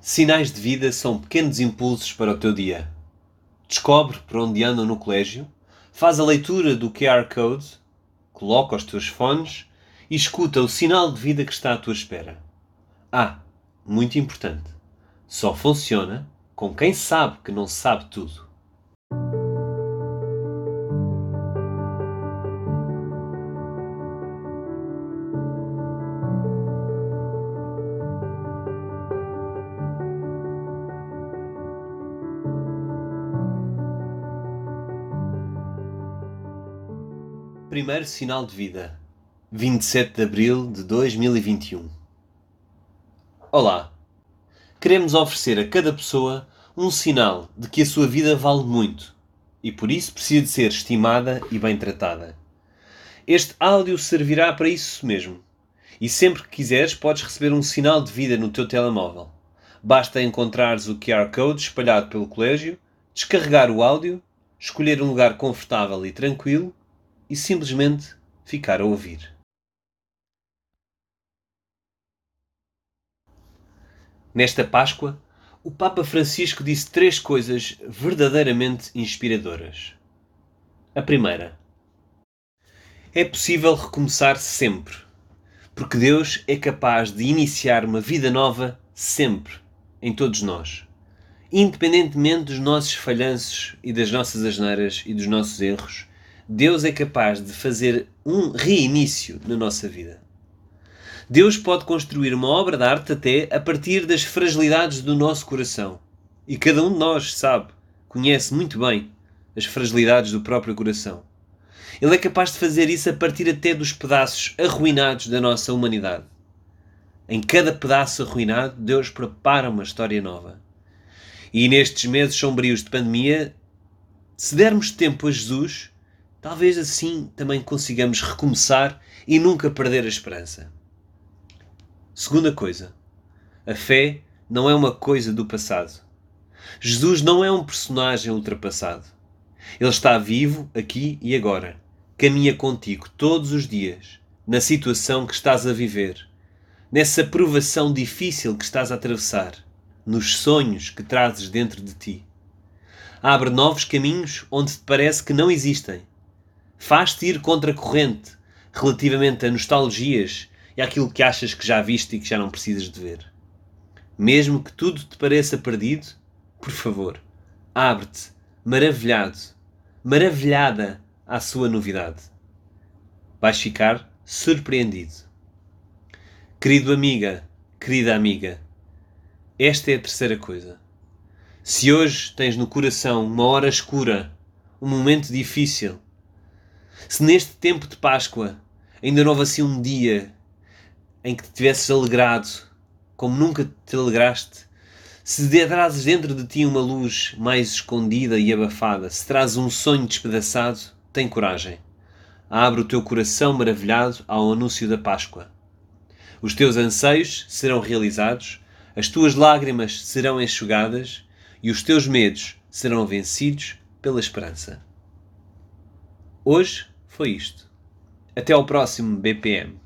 Sinais de vida são pequenos impulsos para o teu dia. Descobre por onde andam no colégio, faz a leitura do QR Code, coloca os teus fones e escuta o sinal de vida que está à tua espera. Ah, muito importante, só funciona com quem sabe que não sabe tudo. Primeiro sinal de vida, 27 de abril de 2021. Olá! Queremos oferecer a cada pessoa um sinal de que a sua vida vale muito e por isso precisa de ser estimada e bem tratada. Este áudio servirá para isso mesmo. E sempre que quiseres, podes receber um sinal de vida no teu telemóvel. Basta encontrares o QR Code espalhado pelo colégio, descarregar o áudio, escolher um lugar confortável e tranquilo e simplesmente ficar a ouvir. Nesta Páscoa, o Papa Francisco disse três coisas verdadeiramente inspiradoras. A primeira: É possível recomeçar sempre, porque Deus é capaz de iniciar uma vida nova sempre, em todos nós, independentemente dos nossos falhanços e das nossas asneiras e dos nossos erros Deus é capaz de fazer um reinício na nossa vida. Deus pode construir uma obra de arte até a partir das fragilidades do nosso coração. E cada um de nós sabe, conhece muito bem as fragilidades do próprio coração. Ele é capaz de fazer isso a partir até dos pedaços arruinados da nossa humanidade. Em cada pedaço arruinado, Deus prepara uma história nova. E nestes meses sombrios de pandemia, se dermos tempo a Jesus, Talvez assim também consigamos recomeçar e nunca perder a esperança. Segunda coisa, a fé não é uma coisa do passado. Jesus não é um personagem ultrapassado. Ele está vivo aqui e agora. Caminha contigo todos os dias, na situação que estás a viver, nessa provação difícil que estás a atravessar, nos sonhos que trazes dentro de ti. Abre novos caminhos onde te parece que não existem Faz-te ir contra a corrente relativamente a nostalgias e àquilo que achas que já viste e que já não precisas de ver. Mesmo que tudo te pareça perdido, por favor, abre-te, maravilhado, maravilhada à sua novidade. Vais ficar surpreendido. Querido amiga, querida amiga, esta é a terceira coisa. Se hoje tens no coração uma hora escura, um momento difícil, se neste tempo de Páscoa ainda não assim um dia em que te tivesses alegrado como nunca te alegraste, se trazes dentro de ti uma luz mais escondida e abafada, se trazes um sonho despedaçado, tem coragem. Abre o teu coração maravilhado ao anúncio da Páscoa. Os teus anseios serão realizados, as tuas lágrimas serão enxugadas e os teus medos serão vencidos pela esperança. Hoje foi isto. Até ao próximo BPM.